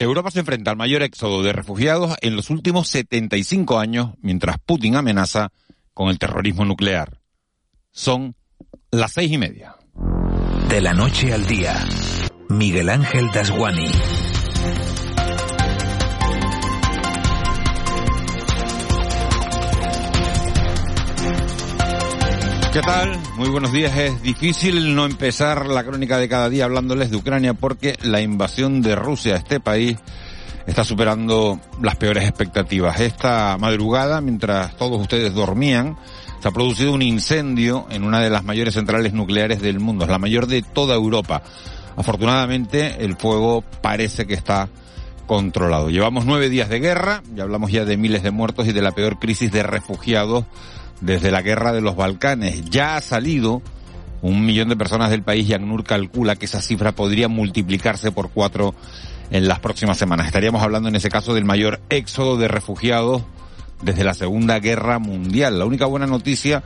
Europa se enfrenta al mayor éxodo de refugiados en los últimos 75 años, mientras Putin amenaza con el terrorismo nuclear. Son las seis y media. De la noche al día, Miguel Ángel Dasguani. ¿Qué tal? Muy buenos días. Es difícil no empezar la crónica de cada día hablándoles de Ucrania porque la invasión de Rusia a este país está superando las peores expectativas. Esta madrugada, mientras todos ustedes dormían, se ha producido un incendio en una de las mayores centrales nucleares del mundo, es la mayor de toda Europa. Afortunadamente, el fuego parece que está controlado. Llevamos nueve días de guerra, ya hablamos ya de miles de muertos y de la peor crisis de refugiados desde la guerra de los Balcanes. Ya ha salido un millón de personas del país y ACNUR calcula que esa cifra podría multiplicarse por cuatro en las próximas semanas. Estaríamos hablando en ese caso del mayor éxodo de refugiados desde la Segunda Guerra Mundial. La única buena noticia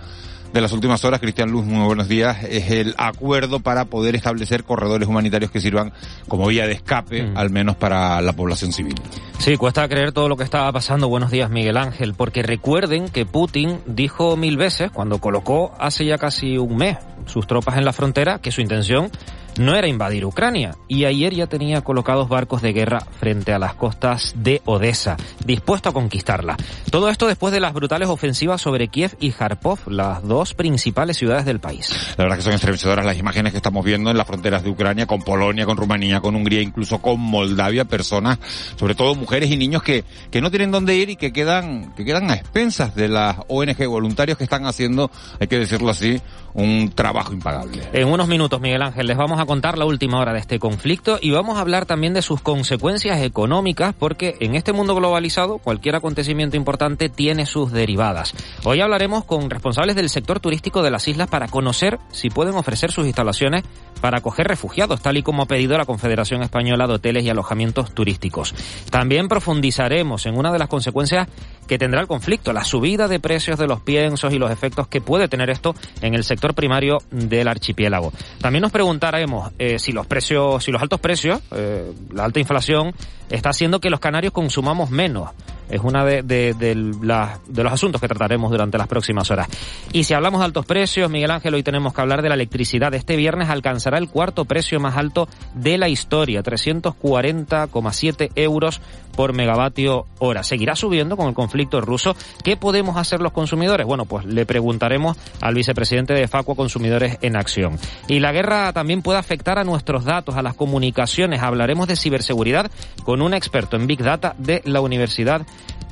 de las últimas horas, Cristian Luz, muy buenos días, es el acuerdo para poder establecer corredores humanitarios que sirvan como vía de escape, mm. al menos para la población civil. Sí, cuesta creer todo lo que estaba pasando. Buenos días, Miguel Ángel, porque recuerden que Putin dijo mil veces, cuando colocó hace ya casi un mes sus tropas en la frontera, que su intención no era invadir Ucrania y ayer ya tenía colocados barcos de guerra frente a las costas de Odessa, dispuesto a conquistarla. Todo esto después de las brutales ofensivas sobre Kiev y Kharkov, las dos principales ciudades del país. La verdad que son estremecedoras las imágenes que estamos viendo en las fronteras de Ucrania con Polonia, con Rumanía, con Hungría, incluso con Moldavia, personas, sobre todo mujeres y niños que, que no tienen dónde ir y que quedan, que quedan a expensas de las ONG voluntarios que están haciendo, hay que decirlo así, un trabajo impagable. En unos minutos, Miguel Ángel, les vamos a contar la última hora de este conflicto y vamos a hablar también de sus consecuencias económicas porque en este mundo globalizado cualquier acontecimiento importante tiene sus derivadas. Hoy hablaremos con responsables del sector turístico de las islas para conocer si pueden ofrecer sus instalaciones para acoger refugiados, tal y como ha pedido la Confederación Española de Hoteles y Alojamientos Turísticos. También profundizaremos en una de las consecuencias que tendrá el conflicto, la subida de precios de los piensos y los efectos que puede tener esto en el sector primario del archipiélago. También nos preguntaremos eh, si los precios, si los altos precios, eh, la alta inflación, está haciendo que los canarios consumamos menos es uno de, de, los asuntos que trataremos durante las próximas horas. Y si hablamos de altos precios, Miguel Ángel, hoy tenemos que hablar de la electricidad. Este viernes alcanzará el cuarto precio más alto de la historia, 340,7 euros por megavatio hora. ¿Seguirá subiendo con el conflicto ruso? ¿Qué podemos hacer los consumidores? Bueno, pues le preguntaremos al vicepresidente de Facua Consumidores en Acción. Y la guerra también puede afectar a nuestros datos, a las comunicaciones. Hablaremos de ciberseguridad con un experto en Big Data de la Universidad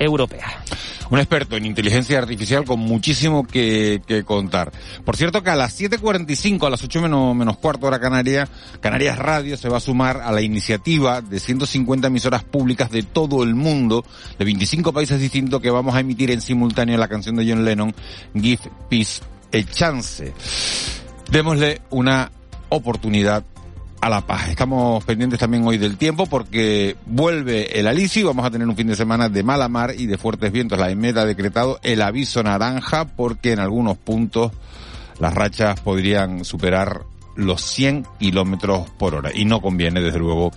europea. Un experto en inteligencia artificial con muchísimo que, contar. Por cierto que a las 7.45, a las 8 menos, menos cuarto hora Canaria, Canarias Radio se va a sumar a la iniciativa de 150 emisoras públicas de todo el mundo, de 25 países distintos, que vamos a emitir en simultáneo la canción de John Lennon, Give Peace a Chance. Démosle una oportunidad a la paz. Estamos pendientes también hoy del tiempo porque vuelve el alicio vamos a tener un fin de semana de mala mar y de fuertes vientos. La EMED ha decretado el aviso naranja porque en algunos puntos las rachas podrían superar los 100 kilómetros por hora y no conviene desde luego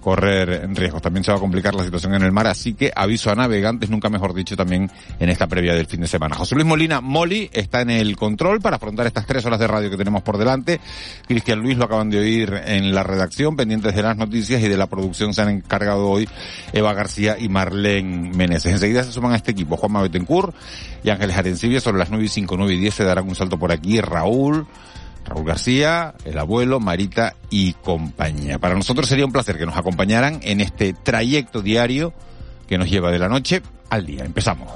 correr riesgos. También se va a complicar la situación en el mar, así que aviso a navegantes, nunca mejor dicho, también en esta previa del fin de semana. José Luis Molina, Moli, está en el control para afrontar estas tres horas de radio que tenemos por delante. Cristian Luis lo acaban de oír en la redacción, pendientes de las noticias y de la producción se han encargado hoy Eva García y Marlene Meneses. Enseguida se suman a este equipo Juanma Betancourt y Ángeles Arencibia sobre las 9 y 5, 9 y 10 se darán un salto por aquí. Raúl, Raúl García, el abuelo, Marita y compañía. Para nosotros sería un placer que nos acompañaran en este trayecto diario que nos lleva de la noche al día. Empezamos.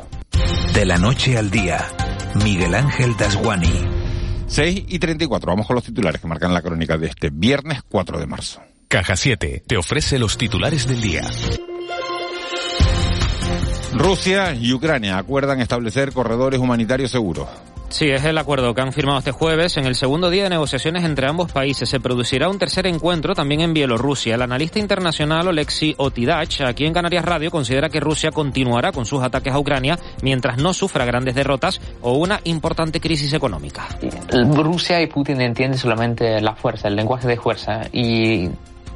De la noche al día, Miguel Ángel Dasguani. 6 y 34. Vamos con los titulares que marcan la crónica de este viernes 4 de marzo. Caja 7 te ofrece los titulares del día. Rusia y Ucrania acuerdan establecer corredores humanitarios seguros. Sí, es el acuerdo que han firmado este jueves. En el segundo día de negociaciones entre ambos países se producirá un tercer encuentro también en Bielorrusia. El analista internacional Oleksiy Otidach, aquí en Canarias Radio, considera que Rusia continuará con sus ataques a Ucrania mientras no sufra grandes derrotas o una importante crisis económica. Rusia y Putin entienden solamente la fuerza, el lenguaje de fuerza y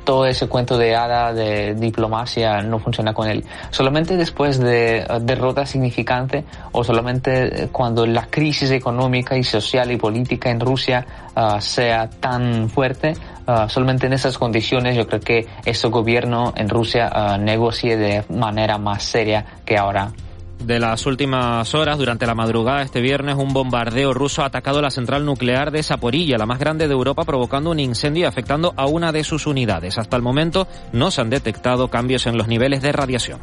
todo ese cuento de hada de diplomacia no funciona con él. Solamente después de uh, derrota significante o solamente eh, cuando la crisis económica y social y política en Rusia uh, sea tan fuerte, uh, solamente en esas condiciones yo creo que ese gobierno en Rusia negocie de manera más seria que ahora de las últimas horas, durante la madrugada este viernes, un bombardeo ruso ha atacado la central nuclear de Saporilla, la más grande de Europa, provocando un incendio y afectando a una de sus unidades. Hasta el momento no se han detectado cambios en los niveles de radiación.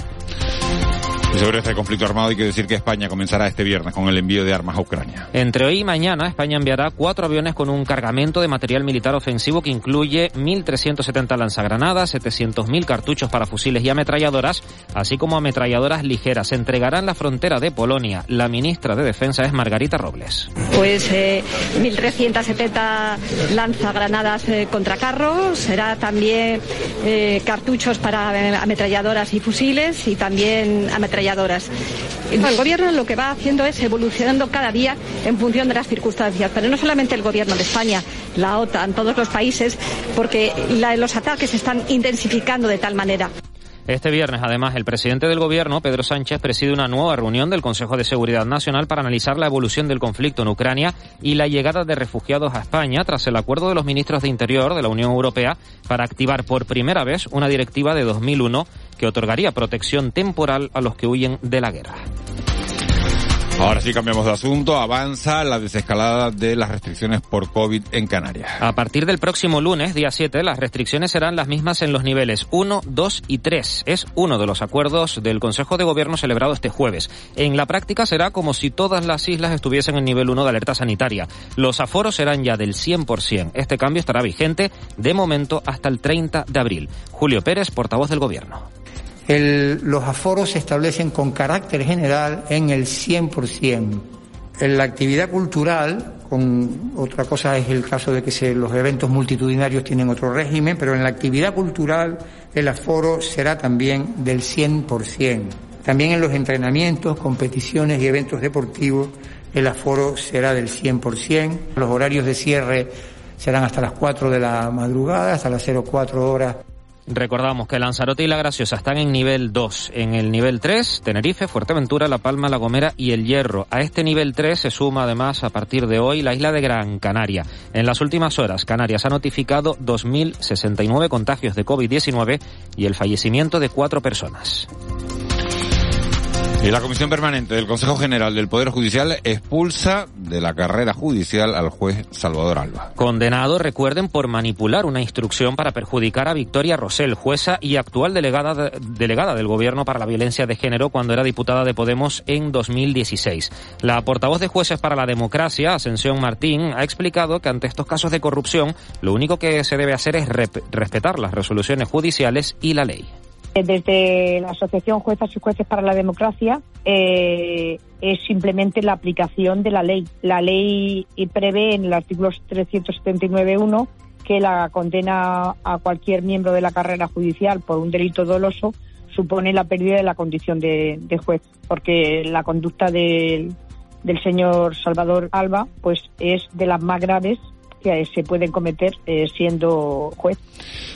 Y sobre este conflicto armado hay que decir que España comenzará este viernes con el envío de armas a Ucrania. Entre hoy y mañana, España enviará cuatro aviones con un cargamento de material militar ofensivo que incluye 1.370 lanzagranadas, 700.000 cartuchos para fusiles y ametralladoras, así como ametralladoras ligeras. Se entregará en la frontera de Polonia. La ministra de Defensa es Margarita Robles. Pues eh, 1.370 lanzagranadas eh, contra carros, será también eh, cartuchos para eh, ametralladoras y fusiles y también ametralladoras el gobierno lo que va haciendo es evolucionando cada día en función de las circunstancias, pero no solamente el gobierno de España, la OTAN, todos los países, porque los ataques se están intensificando de tal manera. Este viernes, además, el presidente del Gobierno, Pedro Sánchez, preside una nueva reunión del Consejo de Seguridad Nacional para analizar la evolución del conflicto en Ucrania y la llegada de refugiados a España tras el acuerdo de los ministros de Interior de la Unión Europea para activar por primera vez una directiva de 2001 que otorgaría protección temporal a los que huyen de la guerra. Ahora sí cambiamos de asunto. Avanza la desescalada de las restricciones por COVID en Canarias. A partir del próximo lunes, día 7, las restricciones serán las mismas en los niveles 1, 2 y 3. Es uno de los acuerdos del Consejo de Gobierno celebrado este jueves. En la práctica será como si todas las islas estuviesen en nivel 1 de alerta sanitaria. Los aforos serán ya del 100%. Este cambio estará vigente de momento hasta el 30 de abril. Julio Pérez, portavoz del Gobierno. El, los aforos se establecen con carácter general en el 100%. En la actividad cultural, con otra cosa es el caso de que se, los eventos multitudinarios tienen otro régimen, pero en la actividad cultural el aforo será también del 100%. También en los entrenamientos, competiciones y eventos deportivos el aforo será del 100%. Los horarios de cierre serán hasta las 4 de la madrugada, hasta las 04 horas Recordamos que Lanzarote y La Graciosa están en nivel 2. En el nivel 3, Tenerife, Fuerteventura, La Palma, La Gomera y El Hierro. A este nivel 3 se suma además a partir de hoy la isla de Gran Canaria. En las últimas horas, Canarias ha notificado 2.069 contagios de COVID-19 y el fallecimiento de cuatro personas. Y la Comisión Permanente del Consejo General del Poder Judicial expulsa de la carrera judicial al juez Salvador Alba. Condenado, recuerden, por manipular una instrucción para perjudicar a Victoria Rosell, jueza y actual delegada, delegada del Gobierno para la Violencia de Género cuando era diputada de Podemos en 2016. La portavoz de Jueces para la Democracia, Ascensión Martín, ha explicado que ante estos casos de corrupción, lo único que se debe hacer es respetar las resoluciones judiciales y la ley. Desde la Asociación Juezas y Jueces para la Democracia eh, es simplemente la aplicación de la ley. La ley prevé en el artículo 379.1 que la condena a cualquier miembro de la carrera judicial por un delito doloso supone la pérdida de la condición de, juez, porque la conducta del señor Salvador Alba pues es de las más graves que se pueden cometer eh, siendo juez.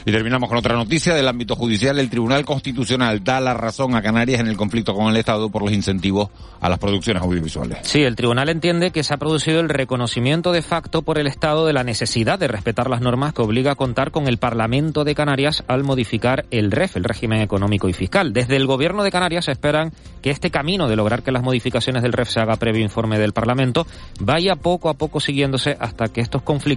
Y terminamos con otra noticia del ámbito judicial. El Tribunal Constitucional da la razón a Canarias en el conflicto con el Estado por los incentivos a las producciones audiovisuales. Sí, el tribunal entiende que se ha producido el reconocimiento de facto por el Estado de la necesidad de respetar las normas que obliga a contar con el Parlamento de Canarias al modificar el REF, el régimen económico y fiscal. Desde el Gobierno de Canarias esperan que este camino de lograr que las modificaciones del REF se haga previo informe del Parlamento vaya poco a poco siguiéndose hasta que estos conflictos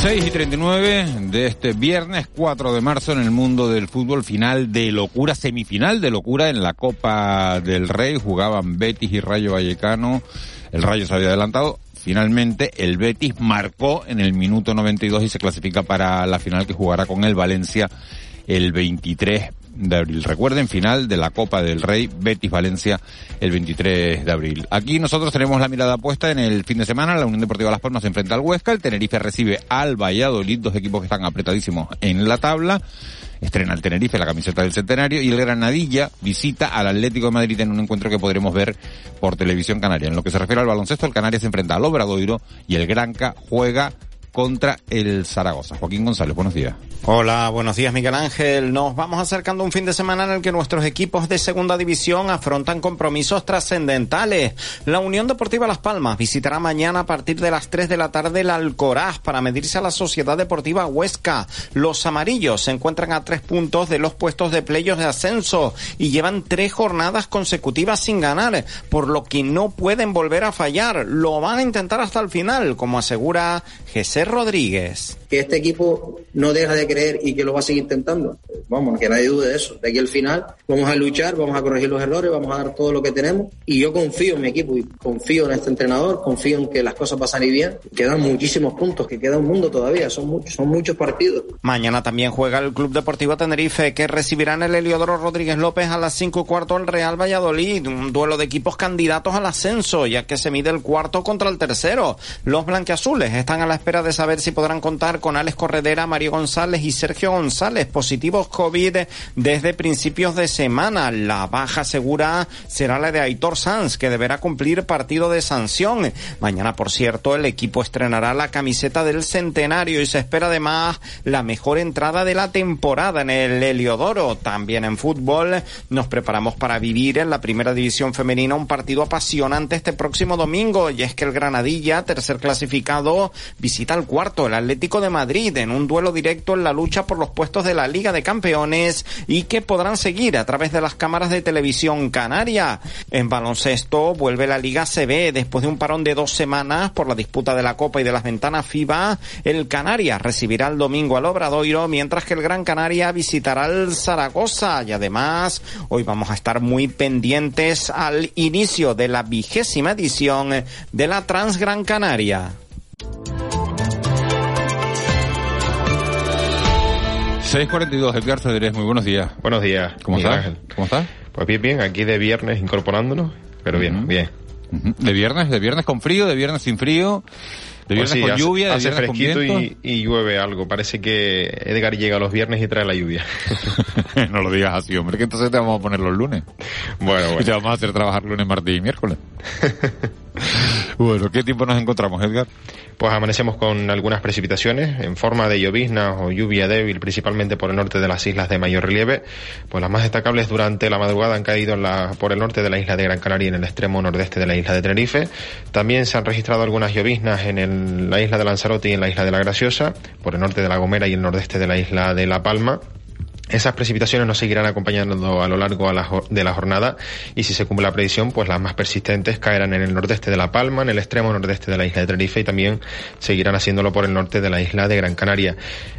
6 y 39 de este viernes 4 de marzo en el mundo del fútbol final de locura, semifinal de locura en la Copa del Rey. Jugaban Betis y Rayo Vallecano. El Rayo se había adelantado. Finalmente el Betis marcó en el minuto 92 y se clasifica para la final que jugará con el Valencia el 23 de abril. Recuerden, final de la Copa del Rey Betis Valencia el 23 de abril. Aquí nosotros tenemos la mirada puesta en el fin de semana. La Unión Deportiva Las Palmas se enfrenta al Huesca. El Tenerife recibe al Valladolid, dos equipos que están apretadísimos en la tabla. Estrena el Tenerife la camiseta del centenario y el Granadilla visita al Atlético de Madrid en un encuentro que podremos ver por televisión canaria. En lo que se refiere al baloncesto, el Canarias se enfrenta al Obradoiro y el Granca juega contra el Zaragoza. Joaquín González, buenos días. Hola, buenos días Miguel Ángel. Nos vamos acercando a un fin de semana en el que nuestros equipos de segunda división afrontan compromisos trascendentales. La Unión Deportiva Las Palmas visitará mañana a partir de las 3 de la tarde el Alcoraz para medirse a la Sociedad Deportiva Huesca. Los amarillos se encuentran a tres puntos de los puestos de playos de ascenso y llevan tres jornadas consecutivas sin ganar, por lo que no pueden volver a fallar. Lo van a intentar hasta el final, como asegura José Rodríguez. Que este equipo no deja de creer y que lo va a seguir intentando. Vamos, que nadie dude de eso. De aquí al final vamos a luchar, vamos a corregir los errores, vamos a dar todo lo que tenemos. Y yo confío en mi equipo y confío en este entrenador, confío en que las cosas pasan y bien. Quedan muchísimos puntos, que queda un mundo todavía, son muchos, son muchos partidos. Mañana también juega el Club Deportivo Tenerife, que recibirá en el Heliodoro Rodríguez López a las 5 y cuarto al Real Valladolid. Un duelo de equipos candidatos al ascenso, ya que se mide el cuarto contra el tercero. Los blanqueazules están a la espera de saber si podrán contar con Alex Corredera, Mario González y Sergio González, positivos COVID desde principios de semana. La baja segura será la de Aitor Sanz, que deberá cumplir partido de sanción. Mañana, por cierto, el equipo estrenará la camiseta del centenario y se espera además la mejor entrada de la temporada en el Heliodoro. También en fútbol nos preparamos para vivir en la primera división femenina un partido apasionante este próximo domingo y es que el Granadilla, tercer clasificado, visita al cuarto, el Atlético de Madrid, en un duelo directo en la lucha por los puestos de la Liga de Campeones y que podrán seguir a través de las cámaras de televisión canaria. En baloncesto vuelve la Liga CB después de un parón de dos semanas por la disputa de la Copa y de las ventanas FIBA. El Canarias recibirá el domingo al Obradoiro, mientras que el Gran Canaria visitará el Zaragoza. Y además, hoy vamos a estar muy pendientes al inicio de la vigésima edición de la Transgran Canaria. 642, Edgar Cedrés, muy buenos días. Buenos días. ¿Cómo estás? Ángel. ¿Cómo estás? Pues bien, bien, aquí de viernes incorporándonos, pero bien, bien. ¿De viernes? ¿De viernes con frío? ¿De viernes sin frío? ¿De Pues viernes sí, con hace, lluvia? ¿De hace viernes con fresquito viento? y, y llueve algo. Parece que Edgar llega los viernes y trae la lluvia. no lo digas así, hombre, que entonces te vamos a poner los lunes. bueno, Y te bueno. vamos a hacer trabajar lunes, martes y miércoles. bueno, ¿qué tiempo nos encontramos, Edgar? Pues amanecemos con algunas precipitaciones en forma de llovizna o lluvia débil, principalmente por el norte de las islas de mayor relieve. Pues las más destacables durante la madrugada han caído en la- por el norte de la isla de Gran Canaria y en el extremo nordeste de la isla de Tenerife. También se han registrado algunas lloviznas en el- la isla de Lanzarote y en la isla de la Graciosa, por el norte de la Gomera y el nordeste de la isla de La Palma. Esas precipitaciones nos seguirán acompañando a lo largo de la jornada y si se cumple la predicción, pues las más persistentes caerán en el nordeste de La Palma, en el extremo nordeste de la isla de Tenerife y también seguirán haciéndolo por el norte de la isla de Gran Canaria.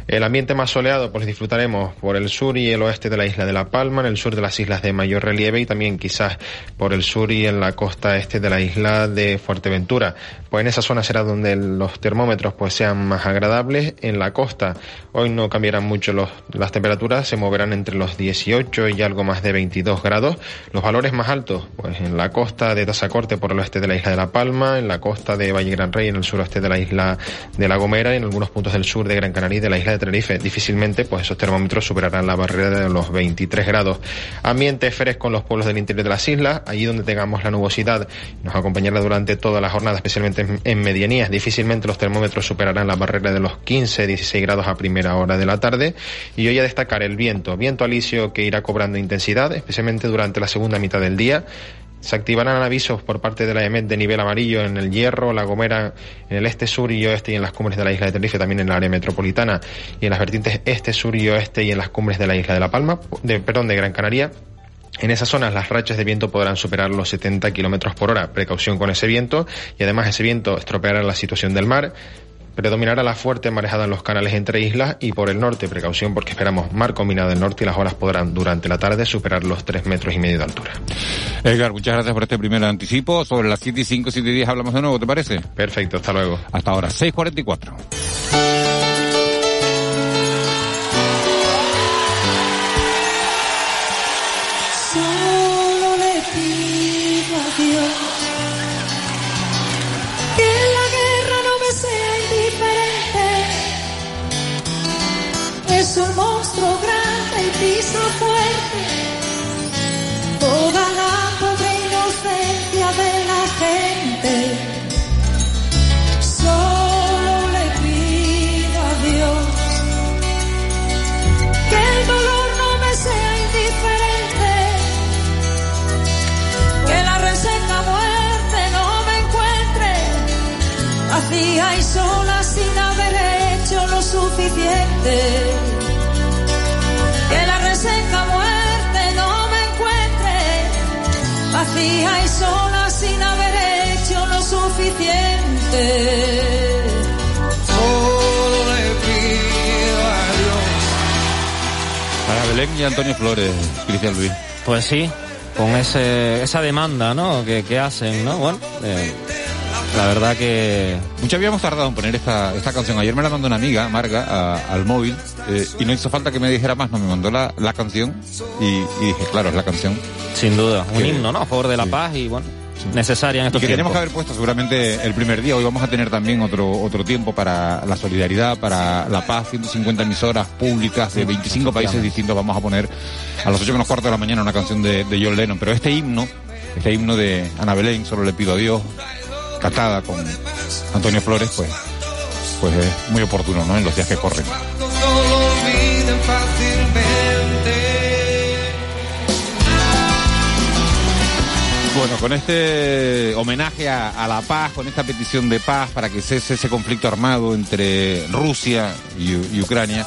El ambiente más soleado, pues disfrutaremos por el sur y el oeste de la isla de La Palma, en el sur de las islas de mayor relieve y también quizás por el sur y en la costa este de la isla de Fuerteventura. Pues en esa zona será donde los termómetros pues sean más agradables. En la costa hoy no cambiarán mucho las temperaturas, moverán entre los 18 y algo más de 22 grados. Los valores más altos, pues en la costa de Tazacorte por el oeste de la isla de La Palma, en la costa de Valle Gran Rey, en el suroeste de la isla de La Gomera y en algunos puntos del sur de Gran Canaria y de la isla de Tenerife. Difícilmente, pues esos termómetros superarán la barrera de los 23 grados. Ambiente fresco en los pueblos del interior de las islas, allí donde tengamos la nubosidad, nos acompañará durante toda la jornada, especialmente en, medianías. Difícilmente los termómetros superarán la barrera de los 15, 16 grados a primera hora de la tarde. Y hoy a destacar el viento, alisio que irá cobrando intensidad, especialmente durante la segunda mitad del día. Se activarán avisos por parte de la EMET de nivel amarillo en el Hierro, La Gomera, en el este, sur y oeste y en las cumbres de la isla de Tenerife, también en el área metropolitana y en las vertientes este, sur y oeste y en las cumbres de la isla de La Palma, de, perdón, de Gran Canaria. En esas zonas las rachas de viento podrán superar los 70 kilómetros por hora. Precaución con ese viento y además ese viento estropeará la situación del mar. Predominará la fuerte marejada en los canales entre islas y por el norte, precaución porque esperamos mar combinado del norte y las olas podrán durante la tarde superar los 3 metros y medio de altura. Edgar, muchas gracias por este primer anticipo. Sobre las 7 y 5, 7 y 10 hablamos de nuevo, ¿te parece? Perfecto, hasta luego. Hasta ahora, 6.44. Que la reseca muerte no me encuentre, vacía y sola sin haber hecho lo suficiente. Solo le pido a Dios. Para Belén y Antonio Flores, Cristian Luis. Pues sí, con ese, esa demanda, ¿no? Que, que hacen, ¿no? Bueno, eh, la verdad que... Mucho habíamos tardado en poner esta, esta canción. Ayer me la mandó una amiga, Marga, a- al móvil, eh, y no hizo falta que me dijera más, no, me mandó la, la canción, y, y dije, claro, es la canción. Sin duda, un himno, ¿no? A favor de la sí. paz y, bueno, necesaria en Y estos que tenemos que tiempos. haber puesto seguramente el primer día. Hoy vamos a tener también otro otro tiempo para la solidaridad, para la paz. 150 emisoras públicas de 25 países distintos. Vamos a poner a las 8 menos cuarto de la mañana una canción de, de John Lennon. Pero este himno, este himno de Ana Belén, solo le pido a Dios, cantada con Antonio Flores, pues, pues es muy oportuno, ¿no? En los días que corren. Bueno, con este homenaje a, la paz, con esta petición de paz para que cese ese conflicto armado entre Rusia y Ucrania,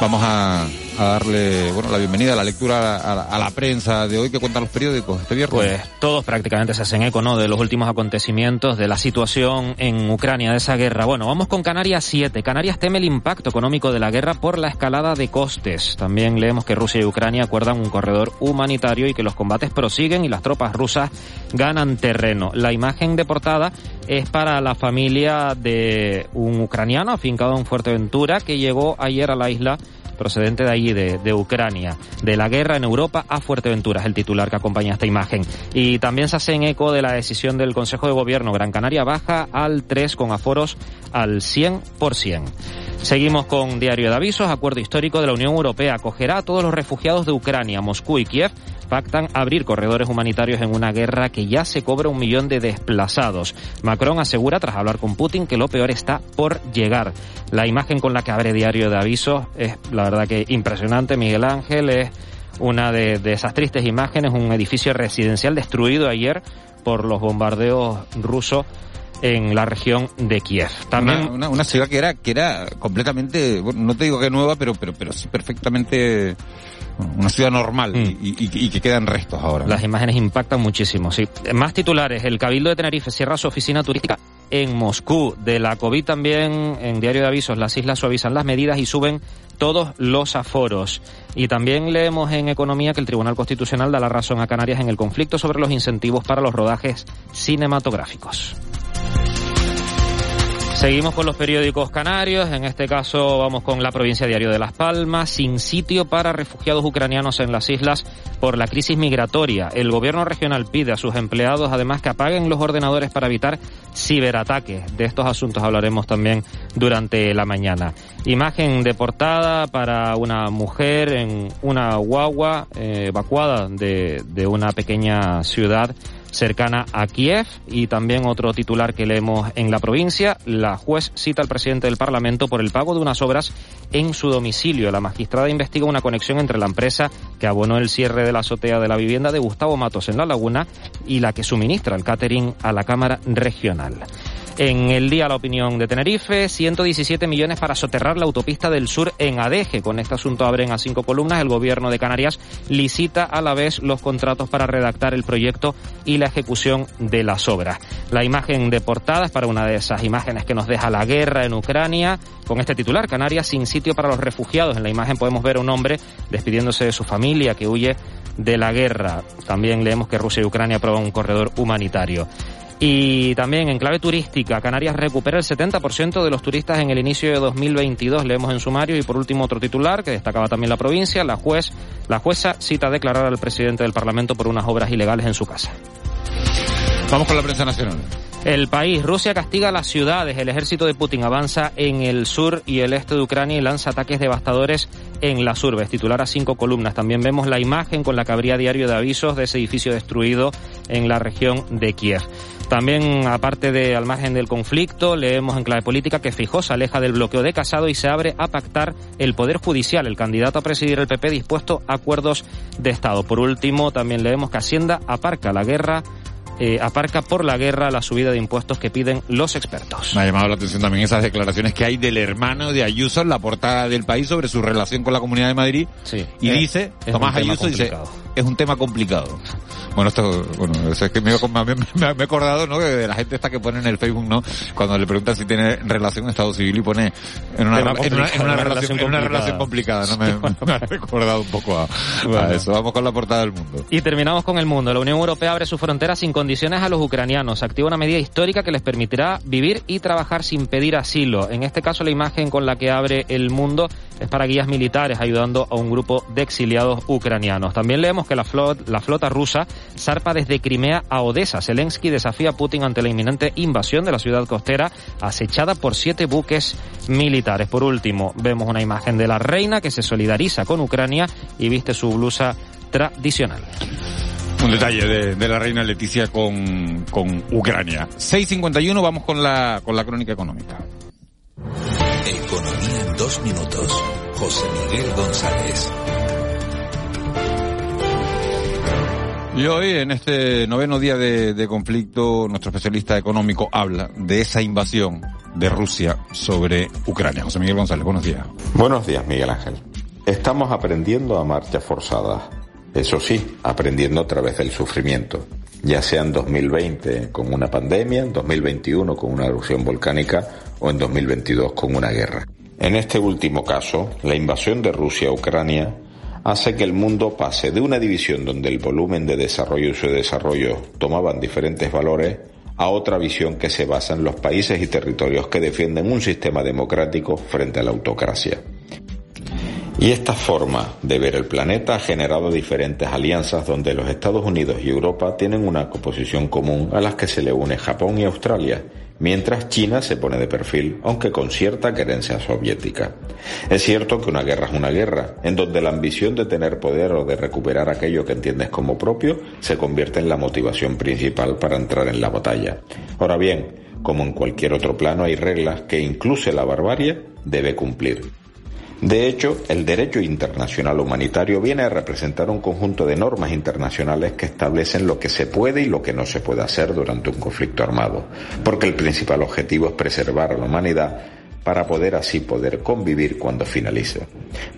vamos a, a darle bueno la bienvenida a la lectura a la, prensa de hoy que cuentan los periódicos este viernes. Pues todos prácticamente se hacen eco, ¿no? De los últimos acontecimientos, de la situación en Ucrania, de esa guerra. Bueno, vamos con Canarias 7. Canarias teme el impacto económico de la guerra por la escalada de costes. También leemos que Rusia y Ucrania acuerdan un corredor humanitario y que los combates prosiguen y las tropas rusas ganan terreno. La imagen de portada es para la familia de un ucraniano afincado en Fuerteventura que llegó ayer a la isla procedente de allí, de, Ucrania, de la guerra en Europa a Fuerteventura, es el titular que acompaña esta imagen. Y también se hace en eco de la decisión del Consejo de Gobierno. Gran Canaria baja al 3 con aforos al 100%. Seguimos con Diario de Avisos. Acuerdo histórico de la Unión Europea acogerá a todos los refugiados de Ucrania. Moscú y Kiev abrir corredores humanitarios en una guerra que ya se cobra un millón de desplazados. Macron asegura, tras hablar con Putin, que lo peor está por llegar. La imagen con la que abre Diario de Avisos es, la verdad, que impresionante. Miguel Ángel es una de esas tristes imágenes, un edificio residencial destruido ayer por los bombardeos rusos en la región de Kiev. También Una, una, una ciudad que era que era completamente, bueno, no te digo que nueva, pero pero pero sí perfectamente una ciudad normal y, y- y que quedan restos ahora. ¿no? Las imágenes impactan muchísimo, sí. Más titulares. El Cabildo de Tenerife cierra su oficina turística en Moscú. De la COVID también, en Diario de Avisos, las islas suavizan las medidas y suben todos los aforos. Y también leemos en Economía que el Tribunal Constitucional da la razón a Canarias en el conflicto sobre los incentivos para los rodajes cinematográficos. Seguimos con los periódicos canarios, en este caso vamos con la provincia Diario de Las Palmas, sin sitio para refugiados ucranianos en las islas por la crisis migratoria. El gobierno regional pide a sus empleados además que apaguen los ordenadores para evitar ciberataques. De estos asuntos hablaremos también durante la mañana. Imagen de portada para una mujer en una guagua eh, evacuada de, de una pequeña ciudad cercana a Kiev y también otro titular que leemos en la provincia. La juez cita al presidente del Parlamento por el pago de unas obras en su domicilio. La magistrada investiga una conexión entre la empresa que abonó el cierre de la azotea de la vivienda de Gustavo Matos en La Laguna y la que suministra el catering a la Cámara Regional. En el día la opinión de Tenerife, 117 millones para soterrar la autopista del sur en Adeje. Con este asunto abren a cinco columnas. El gobierno de Canarias licita a la vez los contratos para redactar el proyecto y la ejecución de las obras. La imagen de portada es para una de esas imágenes que nos deja la guerra en Ucrania. Con este titular, Canarias sin sitio para los refugiados. En la imagen podemos ver a un hombre despidiéndose de su familia que huye de la guerra. También leemos que Rusia y Ucrania aprueban un corredor humanitario. Y también en clave turística, Canarias recupera el 70% de los turistas en el inicio de 2022, leemos en sumario. Y por último, otro titular que destacaba también la provincia, la juez, la jueza cita a declarar al presidente del Parlamento por unas obras ilegales en su casa. Vamos con la prensa nacional. El país, Rusia castiga las ciudades, el ejército de Putin avanza en el sur y el este de Ucrania y lanza ataques devastadores en las urbes. Titular a cinco columnas. También vemos la imagen con la que habría diario de avisos de ese edificio destruido en la región de Kiev. También, aparte de al margen del conflicto, leemos en clave política que Fijó se aleja del bloqueo de Casado y se abre a pactar el Poder Judicial. El candidato a presidir el PP dispuesto a acuerdos de Estado. Por último, también leemos que Hacienda aparca la guerra eh, aparca por la guerra la subida de impuestos que piden los expertos. Me ha llamado la atención también esas declaraciones que hay del hermano de Ayuso en la portada del país sobre su relación con la Comunidad de Madrid. Sí. Y Es- dice, es Tomás Ayuso dice, complicado. es un tema complicado. Bueno, esto, bueno, es que me, me- me- me he acordado, ¿no? De la gente esta que pone en el Facebook, ¿no? Cuando le preguntan si tiene relación Estado civil y pone en una, en una, en una una relación, en una relación complicada, ¿no? Me, me ha recordado un poco a, a Bueno. eso. Vamos con la portada del mundo. Y terminamos con el mundo. La Unión Europea abre sus fronteras sin condiciones a los ucranianos. Activa una medida histórica que les permitirá vivir y trabajar sin pedir asilo. En este caso, la imagen con la que abre el mundo es para guías militares ayudando a un grupo de exiliados ucranianos. También leemos que la flota, la flota rusa zarpa desde Crimea a Odessa. Zelensky desafía a Putin ante la inminente invasión de la ciudad costera acechada por siete buques militares. Por último, vemos una imagen de la reina que se solidariza con Ucrania y viste su blusa tradicional. Un detalle de, de la reina Leticia con, con Ucrania. 6.51, vamos con la, con la crónica económica. Economía en dos minutos. José Miguel González. Y hoy, en este noveno día de, de conflicto, nuestro especialista económico habla de esa invasión de Rusia sobre Ucrania. José Miguel González, buenos días. Buenos días, Miguel Ángel. Estamos aprendiendo a marchas forzadas. Eso sí, aprendiendo a través del sufrimiento. Ya sea en 2020 con una pandemia, en 2021 con una erupción volcánica o en 2022 con una guerra. En este último caso, la invasión de Rusia a Ucrania hace que el mundo pase de una división donde el volumen de desarrollo y su desarrollo tomaban diferentes valores a otra visión que se basa en los países y territorios que defienden un sistema democrático frente a la autocracia. Y esta forma de ver el planeta ha generado diferentes alianzas donde los Estados Unidos y Europa tienen una composición común a las que se le une Japón y Australia, mientras China se pone de perfil, aunque con cierta querencia soviética. Es cierto que una guerra es una guerra, en donde la ambición de tener poder o de recuperar aquello que entiendes como propio se convierte en la motivación principal para entrar en la batalla. Ahora bien, como en cualquier otro plano hay reglas que incluso la barbarie debe cumplir. De hecho, el derecho internacional humanitario viene a representar un conjunto de normas internacionales que establecen lo que se puede y lo que no se puede hacer durante un conflicto armado, porque el principal objetivo es preservar a la humanidad para poder así poder convivir cuando finalice.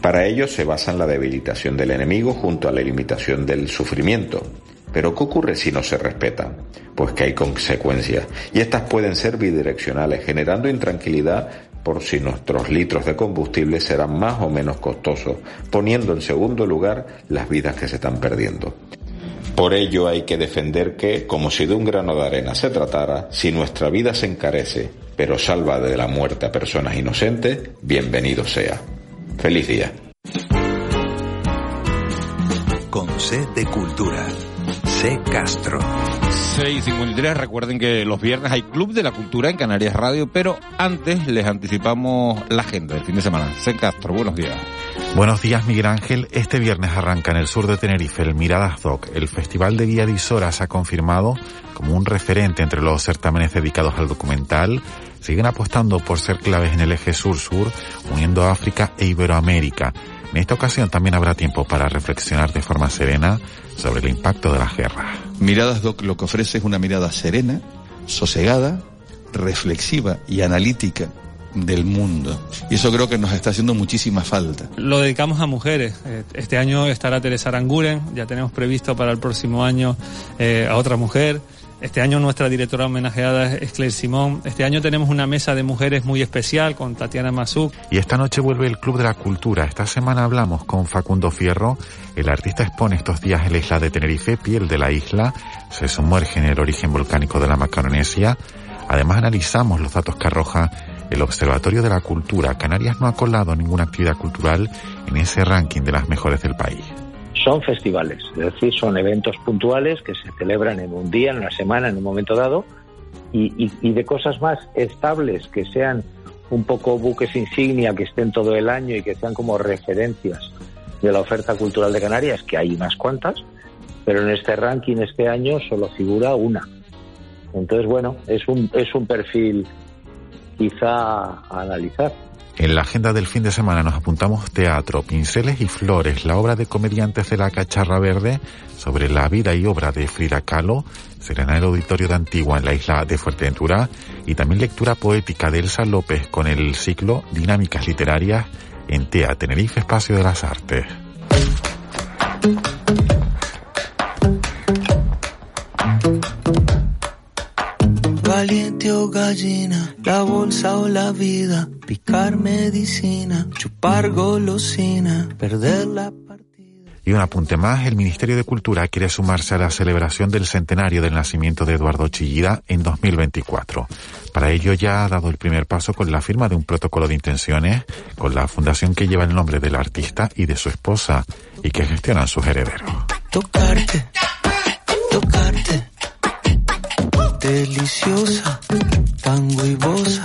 Para ello se basa en la debilitación del enemigo junto a la limitación del sufrimiento. Pero ¿qué ocurre si no se respetan? Pues que hay consecuencias, y estas pueden ser bidireccionales, generando intranquilidad por si nuestros litros de combustible serán más o menos costosos, poniendo en segundo lugar las vidas que se están perdiendo. Por ello hay que defender que, como si de un grano de arena se tratara, si nuestra vida se encarece, pero salva de la muerte a personas inocentes, bienvenido sea. Feliz día. Con C de Cultura. C Castro. 6.53, recuerden que los viernes hay Club de la Cultura en Canarias Radio, pero antes les anticipamos la agenda del fin de semana. C. Castro, buenos días. Buenos días, Miguel Ángel. Este viernes arranca en el sur de Tenerife el Miradas Doc. El Festival de Guía de Isora se ha confirmado como un referente entre los certámenes dedicados al documental. Siguen apostando por ser claves en el eje sur-sur, uniendo África e Iberoamérica. En esta ocasión también habrá tiempo para reflexionar de forma serena sobre el impacto de las guerras. Miradas Doc lo que ofrece es una mirada serena, sosegada, reflexiva y analítica del mundo. Y eso creo que nos está haciendo muchísima falta. Lo dedicamos a mujeres. Eh, Este año estará Teresa Aranguren, ya tenemos previsto para el próximo año eh, a otra mujer. Este año nuestra directora homenajeada es Claire Simón. Este año tenemos una mesa de mujeres muy especial con Tatiana Masuk. Y esta noche vuelve el Club de la Cultura. Esta semana hablamos con Facundo Fierro. El artista expone estos días en la isla de Tenerife, piel de la isla. Se sumerge en el origen volcánico de la Macaronesia. Además analizamos los datos que arroja el Observatorio de la Cultura. Canarias no ha colado ninguna actividad cultural en ese ranking de las mejores del país. Son festivales, es decir, son eventos puntuales que se celebran en un día, en una semana, en un momento dado, y, y- y de cosas más estables que sean un poco buques insignia, que estén todo el año y que sean como referencias de la oferta cultural de Canarias, que hay unas cuantas, pero en este ranking este año solo figura una. Entonces, bueno, es un, es un perfil quizá a analizar. En la agenda del fin de semana nos apuntamos teatro, pinceles y flores, la obra de comediantes de la Cacharra Verde sobre la vida y obra de Frida Kahlo, será en el auditorio de Antigua en la isla de Fuerteventura y también lectura poética de Elsa López con el ciclo Dinámicas Literarias en TEA Tenerife Espacio de las Artes. O gallina, la bolsa o la vida, picar medicina, chupar golosina, perder la Y un apunte más, el Ministerio de Cultura quiere sumarse a la celebración del centenario del nacimiento de Eduardo Chillida en 2024. Para ello ya ha dado el primer paso con la firma de un protocolo de intenciones con la fundación que lleva el nombre del artista y de su esposa y que gestionan sus herederos. Tocarte, tocarte, deliciosa, tan huevosa,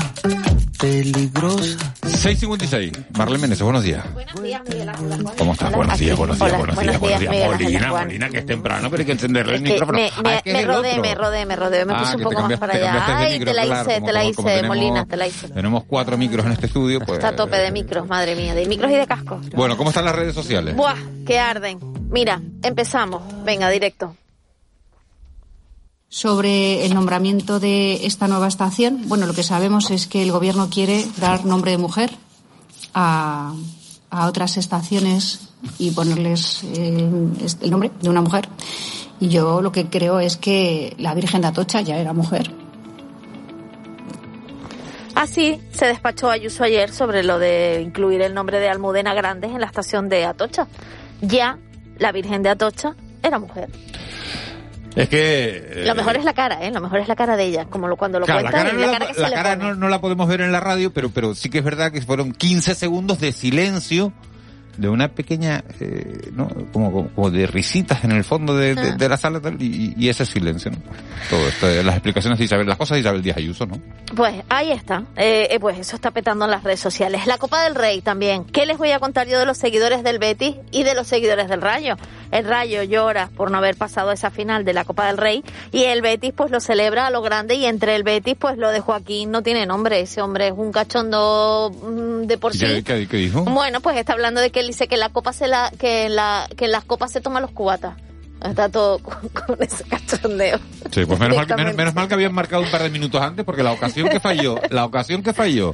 peligrosa. 6.56. Marlene Meneses, buenos días. Buenos días, Miguel Ángel. ¿Cómo estás? Buenos días, buenos días, buenos días, buenos días, días. Miguel Ángel Molina, Juan. Molina, que es temprano, pero hay que encenderle el micrófono. me, Ah, me, es me rodé, me rodé, me rodé, me Ah, puse un que poco más para allá. Ay, micro, te la claro, hice, como- te la como- hice, como tenemos- Molina, te la hice. Tenemos cuatro micros en este estudio, pues... Está a tope de micros, madre mía, de micros y de cascos. Bueno, ¿cómo están las redes sociales? Buah, que arden. Mira, empezamos. Venga, directo. Sobre el nombramiento de esta nueva estación, bueno, lo que sabemos es que el Gobierno quiere dar nombre de mujer a, a otras estaciones y ponerles eh, este- el nombre de una mujer. Y yo lo que creo es que la Virgen de Atocha ya era mujer. Así se despachó Ayuso ayer sobre lo de incluir el nombre de Almudena Grandes en la estación de Atocha. Ya la Virgen de Atocha era mujer. Es que... Lo eh, mejor es la cara, ¿eh? Lo mejor es la cara de ella, como lo, cuando lo Claro, la cara, la no, cara la, que la se le cara pone. no, no la podemos ver en la radio, pero, pero sí que es verdad que fueron 15 segundos de silencio de una pequeña, eh, ¿no? como, como, como de risitas en el fondo de, de- de la sala tal, y, y ese silencio, ¿no? Todo esto, eh, las explicaciones de Isabel, las cosas de Isabel Díaz Ayuso, ¿no? Pues ahí está. Eh, pues eso está petando en las redes sociales. La Copa del Rey también. ¿Qué les voy a contar yo de los seguidores del Betis y de los seguidores del Rayo? El Rayo llora por no haber pasado esa final de la Copa del Rey y el Betis pues lo celebra a lo grande y entre el Betis pues lo de Joaquín no tiene nombre. Ese hombre es un cachondo mm, de por sí. ¿Qué, qué- qué dijo? Bueno, pues está hablando de que él dice que la copa se la, que en la, que en las copas se toman los cubatas. Está todo con, con ese cachondeo. Sí, pues menos mal, que, menos, menos mal que habían marcado un par de minutos antes, porque la ocasión que falló, la ocasión que falló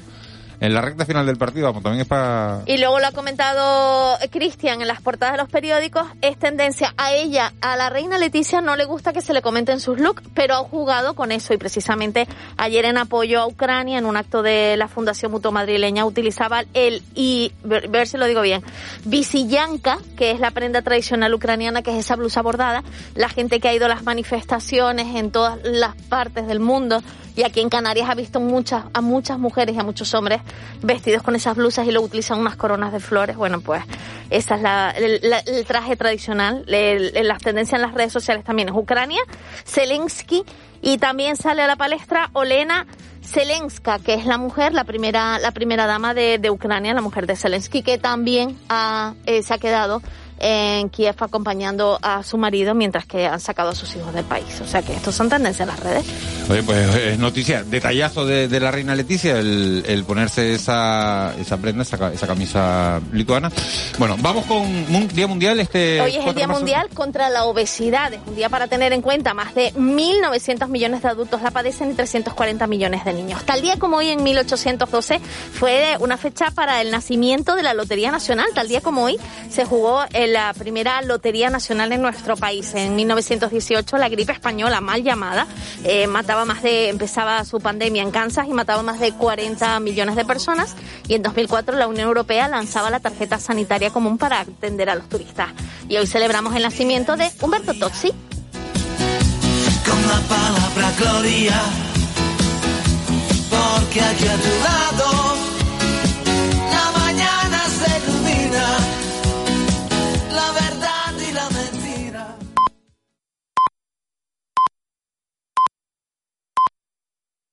en la recta final del partido, vamos, también es para... Y luego lo ha comentado Cristian en las portadas de los periódicos, es tendencia a ella, a la reina Leticia no le gusta que se le comenten sus looks, pero ha jugado con eso y precisamente ayer en apoyo a Ucrania, en un acto de la Fundación Mutuo Madrileña, utilizaba el, y ver, ver si lo digo bien, visillanka, que es la prenda tradicional ucraniana, que es esa blusa bordada, la gente que ha ido a las manifestaciones en todas las partes del mundo y aquí en Canarias ha visto muchas, a muchas mujeres y a muchos hombres vestidos con esas blusas y luego utilizan unas coronas de flores. Bueno, pues esa es la, el, traje tradicional. Las tendencias en las redes sociales también es Ucrania, Zelensky y también sale a la palestra Olena Zelenska, que es la mujer, la primera, la primera dama de, de Ucrania, la mujer de Zelensky, que también ha, eh, se ha quedado en Kiev acompañando a su marido mientras que han sacado a sus hijos del país. O sea que estos son tendencias en las redes. Oye, pues es noticia, detallazo de, de la reina Leticia, el, el ponerse esa, esa prenda, esa, esa camisa lituana. Bueno, vamos con mun- Día Mundial este... Hoy es el 4 de Día. Mundial contra la Obesidad. Es un día para tener en cuenta. Más de 1.900 millones de adultos la padecen y 340 millones de niños. Tal día como hoy, en 1812, fue una fecha para el nacimiento de la Lotería Nacional. Tal día como hoy se jugó la primera Lotería Nacional en nuestro país. En 1918, la gripe española, mal llamada, eh, mataba más de, empezaba su pandemia en Kansas y mataba más de 40 millones de personas. Y en 2004 la Unión Europea lanzaba la tarjeta sanitaria común para atender a los turistas. Y hoy celebramos el nacimiento de Humberto Tozzi. con la palabra gloria, porque aquí a tu lado